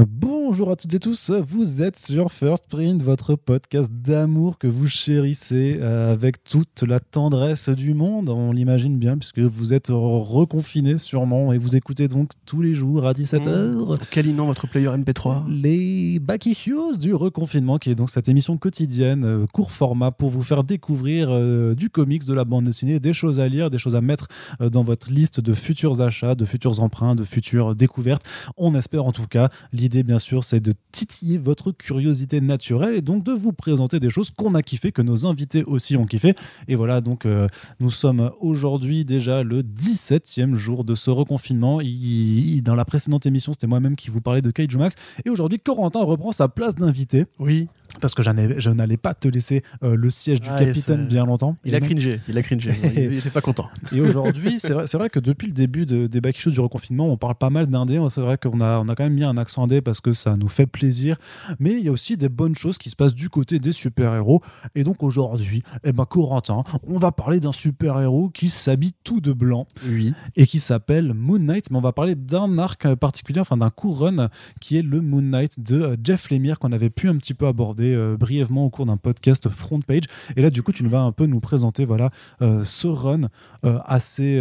Bonjour à toutes et tous, vous êtes sur First Print, votre podcast d'amour que vous chérissez euh, avec toute la tendresse du monde, on l'imagine bien, puisque vous êtes reconfinés sûrement et vous écoutez donc tous les jours à 17h. Câlinant votre player MP3. Les Back Issues du reconfinement, qui est donc cette émission quotidienne, euh, court format, pour vous faire découvrir euh, du comics, de la bande dessinée, des choses à lire, des choses à mettre dans votre liste de futurs achats, de futurs emprunts, de futures découvertes. On espère en tout cas. L'idée, bien sûr, c'est de titiller votre curiosité naturelle et donc de vous présenter des choses qu'on a kiffé, que nos invités aussi ont kiffé. Et voilà, donc euh, nous sommes aujourd'hui déjà le 17e jour de ce reconfinement. Il- dans la précédente émission, c'était moi-même qui vous parlais de Kaiju Max. Et aujourd'hui, Corentin reprend sa place d'invité Oui. parce que je n'allais pas te laisser euh, le siège du Ah, capitaine bien longtemps. Il a donc- cringé. Il a cringé. il, il était pas content. et aujourd'hui, c'est vrai, que depuis le début de- des issues du reconfinement, on parle pas mal d'indé. C'est vrai qu'on a, on a quand même mis un accent indé parce que ça nous fait plaisir. Mais il y a aussi des bonnes choses qui se passent du côté des super-héros. Et donc aujourd'hui, eh ben, Corentin, on va parler d'un super-héros qui s'habille tout de blanc Oui. et qui s'appelle Moon Knight. Mais on va parler d'un arc particulier, enfin d'un court run qui est le Moon Knight de euh, Jeff Lemire qu'on avait pu un petit peu aborder euh, brièvement au cours d'un podcast Front Page. Et là, du coup, tu vas un peu nous présenter voilà, euh, ce run euh, assez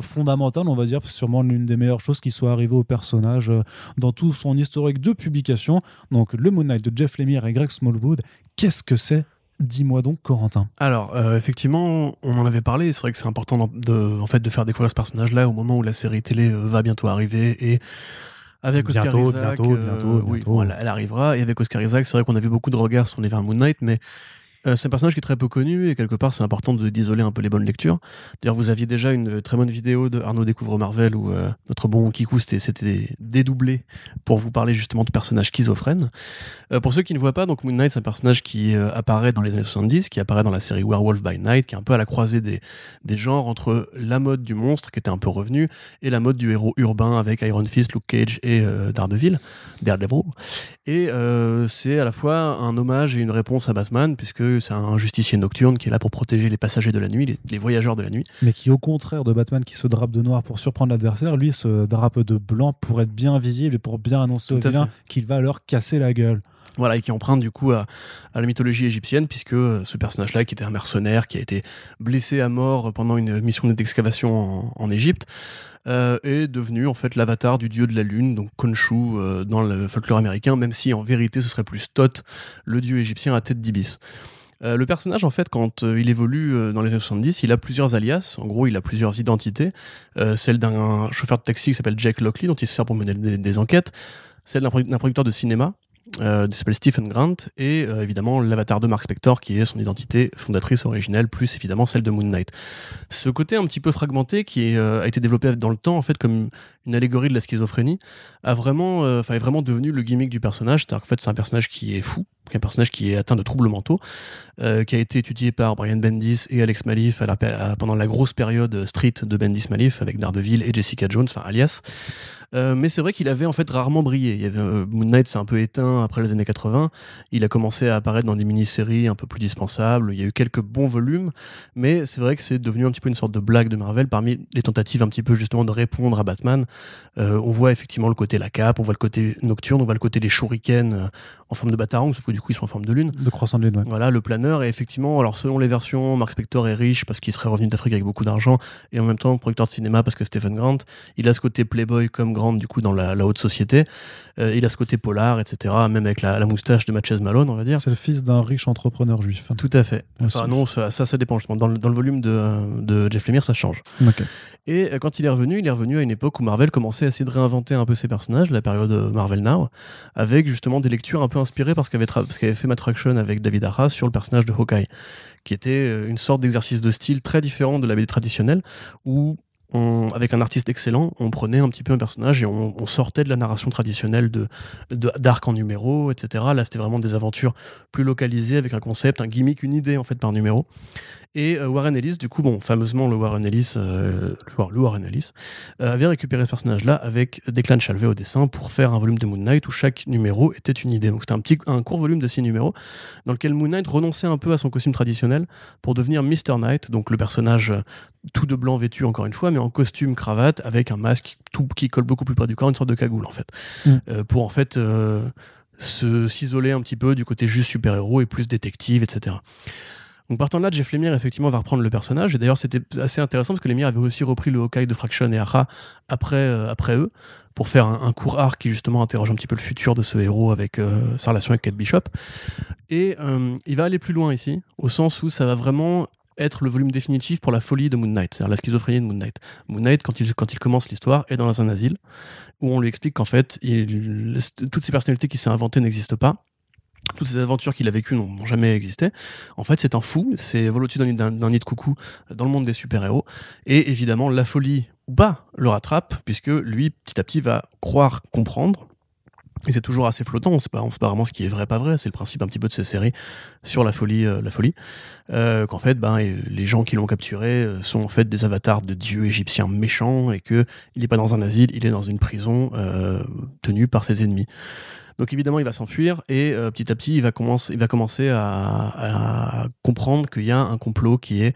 fondamental, on va dire, sûrement l'une des meilleures choses qui soit arrivée au personnage dans tout son historique de publication. Donc, le Moon Knight de Jeff Lemire et Greg Smallwood. Qu'est-ce que c'est? Dis-moi donc, Corentin. Alors, euh, effectivement, on en avait parlé. C'est vrai que c'est important de, en fait, de faire découvrir ce personnage-là au moment où la série télé euh, va bientôt arriver et avec Oscar Bientôt, Isaac, bientôt, euh, bientôt, oui, bientôt. elle arrivera. Et avec Oscar Isaac, c'est vrai qu'on a vu beaucoup de regards sur l'univers Moon Knight, mais euh, c'est un personnage qui est très peu connu et quelque part c'est important de d'isoler un peu les bonnes lectures. D'ailleurs, vous aviez déjà une très bonne vidéo de Arnaud découvre Marvel où euh, notre bon Kikou s'était- dédoublé pour vous parler justement du personnage schizophrène. Euh, pour ceux qui ne voient pas, donc Moon Knight c'est un personnage qui euh, apparaît dans les années 70, qui apparaît dans la série Werewolf by Night, qui est un peu à la croisée des, des genres entre la mode du monstre qui était un peu revenu et la mode du héros urbain avec Iron Fist, Luke Cage et euh, Daredevil, Daredevil. Et euh, c'est à la fois un hommage et une réponse à Batman, puisque c'est un justicier nocturne qui est là pour protéger les passagers de la nuit, les, les voyageurs de la nuit. mais qui, au contraire de Batman qui se drape de noir pour surprendre l'adversaire, lui se drape de blanc pour être bien visible et pour bien annoncer aux vilains qu'il va leur casser la gueule. Voilà, et qui emprunte du coup à, à la mythologie égyptienne, puisque euh, ce personnage-là, qui était un mercenaire, qui a été blessé à mort pendant une mission d'excavation en, en Égypte, euh, est devenu en fait l'avatar du dieu de la lune, donc Khonshu euh, dans le folklore américain, même si en vérité ce serait plus Thoth, le dieu égyptien à tête d'ibis. Euh, le personnage, en fait, quand euh, il évolue euh, dans les années 70, il a plusieurs alias. En gros, il a plusieurs identités. Celle d'un chauffeur de taxi qui s'appelle Jack Lockley, dont il se sert pour mener des, enquêtes. Celle d'un produ- d'un producteur de cinéma, qui s'appelle Stephen Grant. Et évidemment, l'avatar de Mark Spector, qui est son identité fondatrice originelle, plus évidemment celle de Moon Knight. Ce côté un petit peu fragmenté, qui a été développé dans le temps, en fait, comme une allégorie de la schizophrénie, a vraiment, est vraiment devenu le gimmick du personnage. C'est-à-dire qu'en fait, c'est un personnage qui est fou, un personnage qui est atteint de troubles mentaux, euh, qui a été étudié par Brian Bendis et Alex Malif pendant la grosse période street de Bendis Malif avec Daredevil et Jessica Jones, enfin alias. Euh, mais c'est vrai qu'il avait en fait rarement brillé. Euh, Moon Knight s'est un peu éteint après les années 80. Il a commencé à apparaître dans des mini-séries un peu plus dispensables. Il y a eu quelques bons volumes, mais c'est vrai que c'est devenu un petit peu une sorte de blague de Marvel parmi les tentatives un petit peu justement de répondre à Batman. On voit effectivement le côté la cape, on voit le côté nocturne, on voit le côté des shurikens en forme de batarang, sauf que du coup ils sont en forme de lune. De croissant de lune, ouais. Voilà, le planeur. Et effectivement, alors selon les versions, Mark Spector est riche parce qu'il serait revenu d'Afrique avec beaucoup d'argent et en même temps producteur de cinéma parce que Stephen Grant, il a ce côté playboy comme Grant du coup dans la, la haute société. Euh, il a ce côté polar, etc. Même avec la, la moustache de Matches Malone, on va dire. C'est le fils d'un riche entrepreneur juif. Tout à fait. Enfin non, ça, ça, ça dépend justement. Dans le, dans le volume de, de Jeff Lemire, ça change. Et euh, quand il est revenu, il est revenu à une époque où Marvel commençait à essayer de réinventer un peu ses personnages, la période euh, Marvel Now, avec justement des lectures un peu inspirées par ce qu'avait tra- ce qu'avait fait Matt Fraction avec David Arras sur le personnage de Hawkeye, qui était euh, une sorte d'exercice de style très différent de la BD traditionnelle, où avec un artiste excellent, on prenait un petit peu un personnage et on, sortait de la narration traditionnelle de d'arc en numéro, etc. Là, c'était vraiment des aventures plus localisées avec un concept, un gimmick, une idée en fait par numéro. Et euh, Warren Ellis, du coup, bon, fameusement le Warren Ellis, euh, le, Warren Ellis, euh, avait récupéré ce personnage-là avec Declan Chalvet au dessin pour faire un volume de Moon Knight où chaque numéro était une idée. Donc c'était un petit, un court volume de six numéros dans lequel Moon Knight renonçait un peu à son costume traditionnel pour devenir Mr. Knight, donc le personnage tout de blanc vêtu encore une fois, mais en costume cravate avec un masque tout qui colle beaucoup plus près du corps, une sorte de cagoule en fait, Mm. Euh, pour en fait euh, se s'isoler un petit peu du côté juste super héros et plus détective, etc. Donc partant de là, Jeff Lemire effectivement va reprendre le personnage et d'ailleurs c'était assez intéressant parce que Lemire avait aussi repris le Hawkeye de Fraction et Aja après euh, après eux pour faire un, un court arc qui justement interroge un petit peu le futur de ce héros avec euh, sa relation avec Kate Bishop. Et euh, il va aller plus loin ici, au sens où ça va vraiment être le volume définitif pour la folie de Moon Knight, c'est-à-dire la schizophrénie de Moon Knight. Moon Knight, quand il, quand il commence l'histoire, est dans un asile où on lui explique qu'en fait, toutes ces personnalités qu'il s'est inventées n'existent pas. Toutes ces aventures qu'il a vécues n'ont jamais existé. En fait, c'est un fou, c'est vol au-dessus d'un nid de coucou dans le monde des super-héros. Et évidemment, la folie ou pas le rattrape, puisque lui, petit à petit, va croire comprendre. Et c'est toujours assez flottant, on on sait pas vraiment ce qui est vrai, pas vrai. C'est le principe un petit peu de ces séries sur la folie, euh, la folie. Euh, qu'en fait, ben, les gens qui l'ont capturé euh, sont en fait des avatars de dieux égyptiens méchants et que il n'est pas dans un asile, il est dans une prison tenue par ses ennemis. Donc évidemment, il va s'enfuir et petit à petit, il va commencer, à, comprendre qu'il y a un complot qui est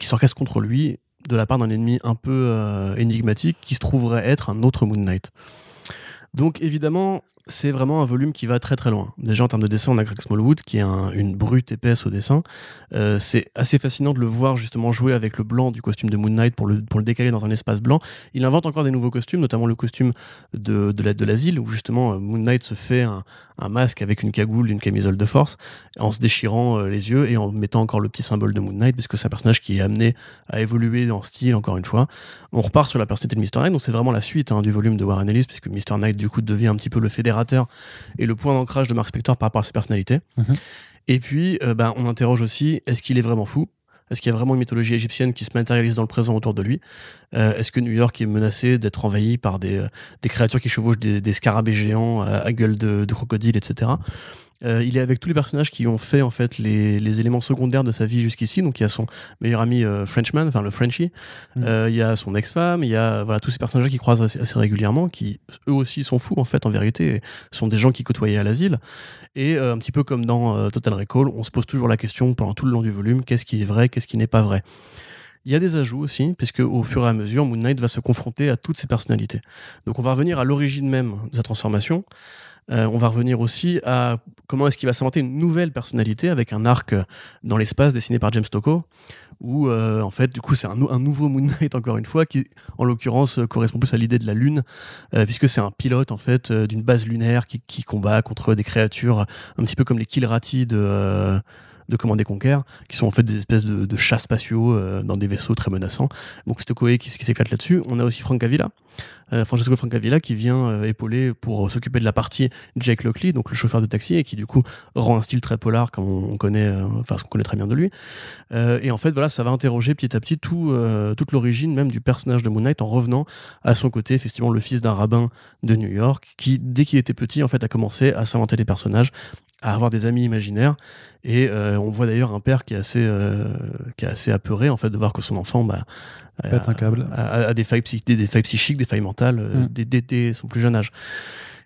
s'orchestre contre lui de la part d'un ennemi un peu énigmatique qui se trouverait être un autre Moon Knight. Donc évidemment, c'est vraiment un volume qui va très très loin. Déjà en termes de dessin, on a Greg Smallwood qui est un- une brute épaisse au dessin. Euh, c'est assez fascinant de le voir justement jouer avec le blanc du costume de Moon Knight pour le, pour le décaler dans un espace blanc. Il invente encore des nouveaux costumes, notamment le costume de, de la- de l'asile où justement euh, Moon Knight se fait un, masque avec une cagoule, une camisole de force, en se déchirant euh, les yeux et en mettant encore le petit symbole de Moon Knight, puisque c'est un personnage qui est amené à évoluer en style, encore une fois. On repart sur la personnalité de Mr. Knight, donc c'est vraiment la suite hein, du volume de Warren Ellis, puisque Mr. Knight, du coup, devient un petit peu le et le point d'ancrage de Mark Spector par rapport à ses personnalités. Mhm. Et puis, euh, ben, on interroge aussi, est-ce qu'il est vraiment fou? Est-ce qu'il y a vraiment une mythologie égyptienne qui se matérialise dans le présent autour de lui? Euh, Est-ce que New York est menacé d'être envahi par des, euh, des créatures qui chevauchent des, des scarabées géants à, à gueule de, de crocodile, etc. Euh, il est avec tous les personnages qui ont fait en fait les, les éléments secondaires de sa vie jusqu'ici. Donc il y a son meilleur ami euh, Frenchman, enfin le Frenchie. Mm. Euh, il y a son ex-femme. Il y a voilà tous ces personnages qui croisent assez, assez régulièrement, qui eux aussi sont fous en fait en vérité, et sont des gens qui côtoyaient à l'asile. Et un petit peu comme dans Total Recall, on se pose toujours la question pendant tout le long du volume qu'est-ce qui est vrai, qu'est-ce qui n'est pas vrai? Il y a des ajouts aussi, puisque au fur et à mesure, Moon Knight va se confronter à toutes ces personnalités. Donc on va revenir à l'origine même de sa transformation. Euh, on va revenir aussi à comment est-ce qu'il va s'inventer une nouvelle personnalité avec un arc euh, dans l'espace dessiné par James Tocco, où euh, en fait du coup c'est un, nou- un nouveau Moon Knight encore une fois qui en l'occurrence correspond plus à l'idée de la Lune, puisque c'est un pilote en fait d'une base lunaire qui, combat contre des créatures un petit peu comme les Kilrati de de Command Conquer, qui sont en fait des espèces de, chats spatiaux dans des vaisseaux très menaçants. Donc c'est Tokoe qui, qui s'éclate là-dessus. On a aussi Francavilla, euh, Francesco Francavilla qui vient euh, épauler pour euh, s'occuper de la partie Jake Lockley, donc le chauffeur de taxi, et qui du coup rend un style très polar comme on, on connaît, euh, enfin ce qu'on connaît très bien de lui. Euh, et en fait voilà, ça va interroger petit à petit tout, euh, toute l'origine même du personnage de Moon Knight en revenant à son côté effectivement le fils d'un rabbin de New York qui dès qu'il était petit en fait a commencé à s'inventer des personnages à avoir des amis imaginaires et euh, on voit d'ailleurs un père qui est assez euh, qui est assez apeuré en fait de voir que son enfant bah, un câble. a des, failles psy- des, des failles psychiques des failles mentales euh, Mm. dès son plus jeune âge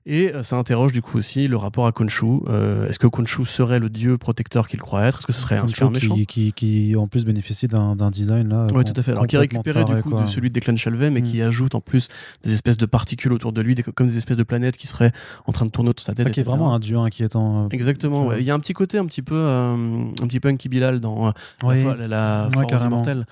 et euh, ça interroge du coup aussi le rapport à Khonshu. Euh, Est-ce que Khonshu serait le dieu protecteur qu'il croit être? Est-ce que ce serait un super méchant? qui, en plus bénéficie d'un design là. Oui, tout à fait. Alors, qui est récupéré du coup quoi. de celui de Declan Shalvey, mais Mm. qui ajoute en plus des espèces de particules autour de lui, des- comme des espèces de planètes qui seraient en train de tourner autour de sa tête. Ah, qui est vraiment un dieu inquiétant. euh, Exactement. Ouais. Il y a un petit côté un petit peu, euh, un petit peu Anki Bilal dans euh, Oui. la, la, Ouais,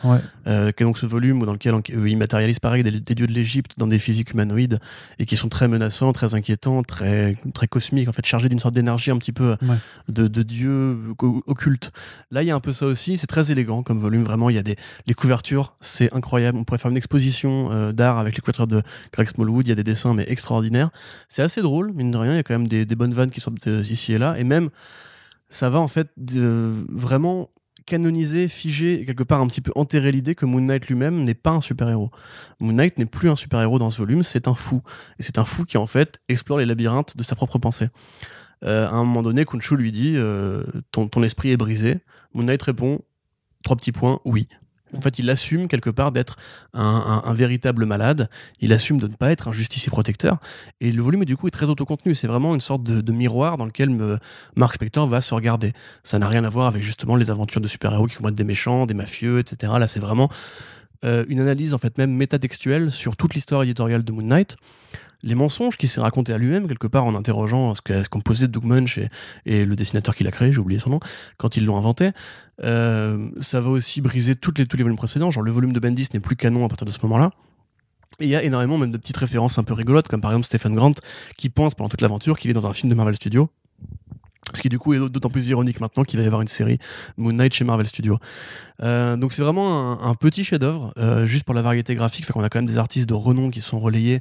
Ouais. euh, qui est donc ce volume dans lequel il matérialise pareil des, des dieux de l'Égypte dans des physiques humanoïdes et qui sont très menaçants, très inquiétants, très très cosmiques, en fait chargés d'une sorte d'énergie un petit peu Ouais. de, de dieu occulte. Là, il y a un peu ça aussi. C'est très élégant comme volume. Vraiment, il y a des les couvertures, c'est incroyable. On pourrait faire une exposition euh, d'art avec les couvertures de Greg Smallwood. Il y a des dessins mais extraordinaires. C'est assez drôle, mine de rien. Il y a quand même des, des bonnes vannes qui sortent euh, ici et là. Et même, ça va en fait vraiment canoniser, figer, et quelque part un petit peu enterrer l'idée que Moon Knight lui-même n'est pas un super-héros. Moon Knight n'est plus un super-héros dans ce volume, c'est un fou. Et c'est un fou qui en fait explore les labyrinthes de sa propre pensée. Euh, à un moment donné, Khonshu lui dit euh, ton, ton esprit est brisé. Moon Knight répond trois petits points, oui. En fait, il assume quelque part d'être un, véritable malade. Il assume de ne pas être un justicier protecteur. Et le volume, du coup, est très autocontenu. C'est vraiment une sorte de, miroir dans lequel Mark Spector va se regarder. Ça n'a rien à voir avec justement les aventures de super-héros qui combattent des méchants, des mafieux, etc. Là, c'est vraiment euh, une analyse en fait même métatextuelle sur toute l'histoire éditoriale de Moon Knight, les mensonges qu'il s'est raconté à lui-même quelque part en interrogeant ce qu'ont ce qu'on posait Doug Munch et, et le dessinateur qui l'a créé, j'ai oublié son nom, quand ils l'ont inventé. Euh, ça va aussi briser toutes les, tous les volumes précédents, genre le volume de Bendis n'est plus canon à partir de ce moment-là. Et il y a énormément même de petites références un peu rigolotes, comme par exemple Stephen Grant qui pense pendant toute l'aventure qu'il est dans un film de Marvel Studios. Ce qui du coup est d'autant plus ironique maintenant qu'il va y avoir une série Moon Knight chez Marvel Studios. Euh, donc c'est vraiment un, petit chef-d'œuvre, euh, juste pour la variété graphique. Fait qu'on a quand même des artistes de renom qui sont relayés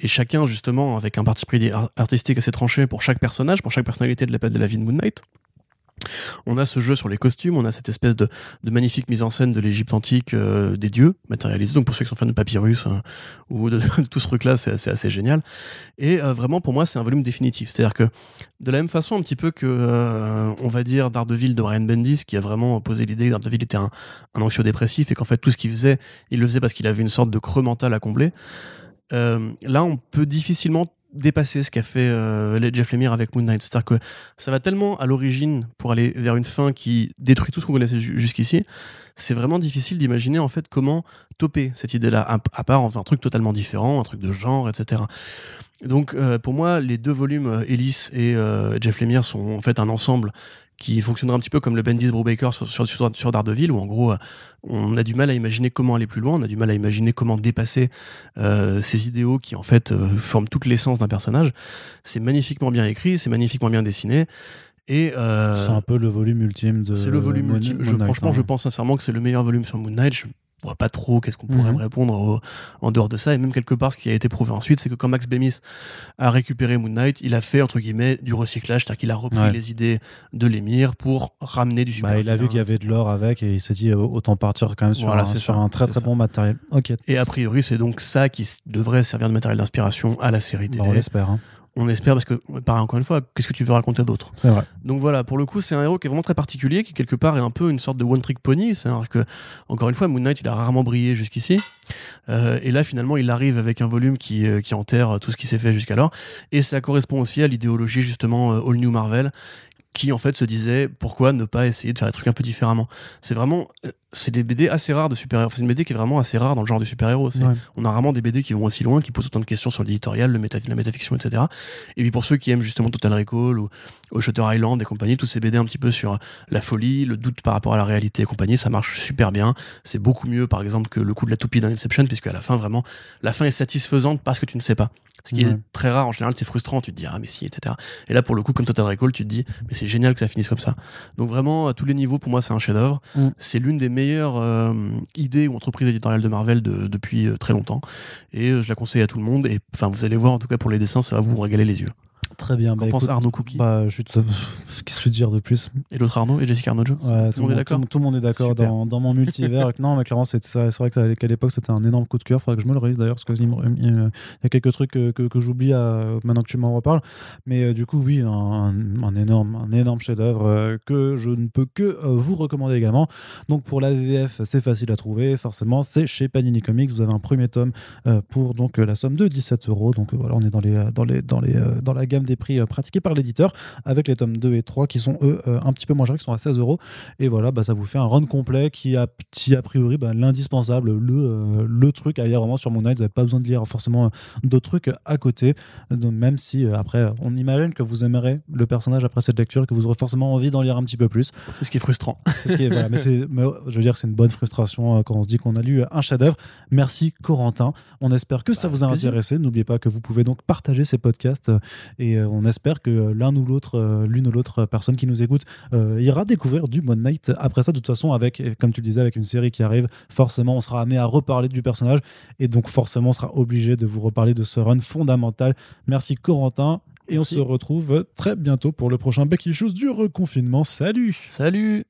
et chacun justement avec un parti pris ar- artistique assez tranché pour chaque personnage, pour chaque personnalité de la, de la vie de Moon Knight. On a ce jeu sur les costumes, on a cette espèce de, magnifique mise en scène de l'Égypte antique euh, des dieux matérialisés. Donc pour ceux qui sont fans de papyrus euh, ou de, tout ce truc-là, c'est assez, génial. Et euh, vraiment pour moi, c'est un volume définitif. C'est-à-dire que de la même façon un petit peu que euh, on va dire Daredevil de Brian Bendis, qui a vraiment posé l'idée que Daredevil était un, un anxio-dépressif et qu'en fait tout ce qu'il faisait, il le faisait parce qu'il avait une sorte de creux mental à combler. Là, on peut difficilement dépasser ce qu'a fait euh, Jeff Lemire avec Moon Knight. C'est-à-dire que ça va tellement à l'origine pour aller vers une fin qui détruit tout ce qu'on connaissait ju- jusqu'ici. C'est vraiment difficile d'imaginer en fait comment toper cette idée-là, à, part un truc totalement différent, un truc de genre, etc. Donc euh, pour moi, les deux volumes, euh, Ellis et Jeff Lemire, sont en fait un ensemble qui fonctionnera un petit peu comme le Bendis Brubaker sur, sur, sur, sur Daredevil, où en gros, euh, on a du mal à imaginer comment aller plus loin, on a du mal à imaginer comment dépasser euh, ces idéaux qui en fait euh, forment toute l'essence d'un personnage. C'est magnifiquement bien écrit, c'est magnifiquement bien dessiné. Et euh, C'est un peu le volume ultime de. c'est le volume Moon- ultime. Moon Je- Knight, franchement, hein. je pense sincèrement que c'est le meilleur volume sur Moon Knight. Je vois pas trop qu'est-ce qu'on pourrait Mhm. me répondre au- en dehors de ça. Et même quelque part, ce qui a été prouvé ensuite, c'est que quand Max Bemis a récupéré Moon Knight, il a fait, entre guillemets, du recyclage. C'est-à-dire qu'il a repris Ouais. les idées de l'émir pour ramener du super. Bah, il a vu qu'il y avait de l'or avec et il s'est dit autant partir quand même sur, Voilà, un, c'est sur ça, un très très ça. bon matériel. Et a priori, c'est donc ça qui devrait servir de matériel d'inspiration à la série bah, télé. on l'espère. hein. On espère parce que, pareil, encore une fois, qu'est-ce que tu veux raconter d'autre C'est vrai. Donc voilà, pour le coup, c'est un héros qui est vraiment très particulier, qui quelque part est un peu une sorte de one-trick pony. C'est-à-dire que, encore une fois, Moon Knight, il a rarement brillé jusqu'ici. Euh, et là, finalement, il arrive avec un volume qui, euh, qui enterre tout ce qui s'est fait jusqu'alors. Et ça correspond aussi à l'idéologie, justement, euh, All New Marvel, qui en fait se disait pourquoi ne pas essayer de faire des trucs un peu différemment? C'est vraiment, euh, c'est des BD assez rares de super-héros. C'est une BD qui est vraiment assez rare dans le genre du super-héros. Ouais. On a rarement des BD qui vont aussi loin, qui posent autant de questions sur l'éditorial, le méta, la métafiction, etc. Et puis pour ceux qui aiment justement Total Recall ou, ou Shutter Island et compagnie, tous ces BD un petit peu sur la folie, le doute par rapport à la réalité et compagnie, ça marche super bien. C'est beaucoup mieux, par exemple, que le coup de la toupie dans Inception, puisque à la fin, vraiment, la fin est satisfaisante parce que tu ne sais pas. Ce qui Ouais. est très rare, en général, c'est frustrant, tu te dis, ah, mais si, etc. Et là, pour le coup, comme Total Recall, tu te dis, mais c'est génial que ça finisse comme ça. Donc vraiment, à tous les niveaux, pour moi, c'est un chef-d'œuvre. Mm. C'est l'une des meilleures euh, idées ou entreprises éditoriales de Marvel de- depuis euh, très longtemps. Et euh, je la conseille à tout le monde. Et enfin, vous allez voir, en tout cas pour les dessins, ça va vous régaler les yeux. Très bien. Qu'en Bah, pense écoute, Arnaud Cookie? bah, je suis Qu'est-ce que je veux dire de plus et l'autre Arnaud et Jessica Arnaud Jones Ouais, Tout le monde est d'accord tout, tout le monde est d'accord dans, dans mon multivers. non, mais clairement, c'est vrai qu'à l'époque, c'était un énorme coup de cœur. Faudrait que je me le réalise d'ailleurs, parce qu'il y a quelques trucs que, que, que j'oublie à- maintenant que tu m'en reparles. Mais euh, du coup, oui, un, énorme, un énorme chef-d'œuvre euh, que je ne peux que euh, vous recommander également. Donc pour la VF, c'est facile à trouver. Forcément, c'est chez Panini Comics. Vous avez un premier tome euh, pour donc euh, la somme de 17 euros. Donc euh, voilà, on est dans les, euh, dans les, dans les, euh, dans la gamme des prix euh, pratiqués par l'éditeur, avec les tomes 2 et 3 qui sont eux euh, un petit peu moins chers, qui sont à 16 euros. Et voilà, bah, ça vous fait un run complet qui a, qui, a priori bah, l'indispensable, le, euh, le truc à lire vraiment sur Moon Knight. Vous n'avez pas besoin de lire forcément d'autres trucs à côté, Donc, même si euh, après, on imagine que vous aimerez le personnage après cette lecture, que vous aurez forcément envie d'en lire un petit peu plus. C'est ce qui est frustrant. C'est ce qui est, voilà, mais, euh, je veux dire, c'est une bonne frustration quand on se dit qu'on a lu un chef-d'œuvre. Merci Corentin. On espère que ça Bah, vous a plaisir. intéressé. N'oubliez pas que vous pouvez donc partager ces podcasts et on espère que l'un ou l'autre, l'une ou l'autre personne qui nous écoute euh, ira découvrir du Moon Knight. Après ça, de toute façon, avec, comme tu le disais, avec une série qui arrive, forcément, on sera amené à reparler du personnage et donc forcément, on sera obligé de vous reparler de ce run fondamental. Merci Corentin. Et Merci. on se retrouve très bientôt pour le prochain Becky Shoes du reconfinement. Salut Salut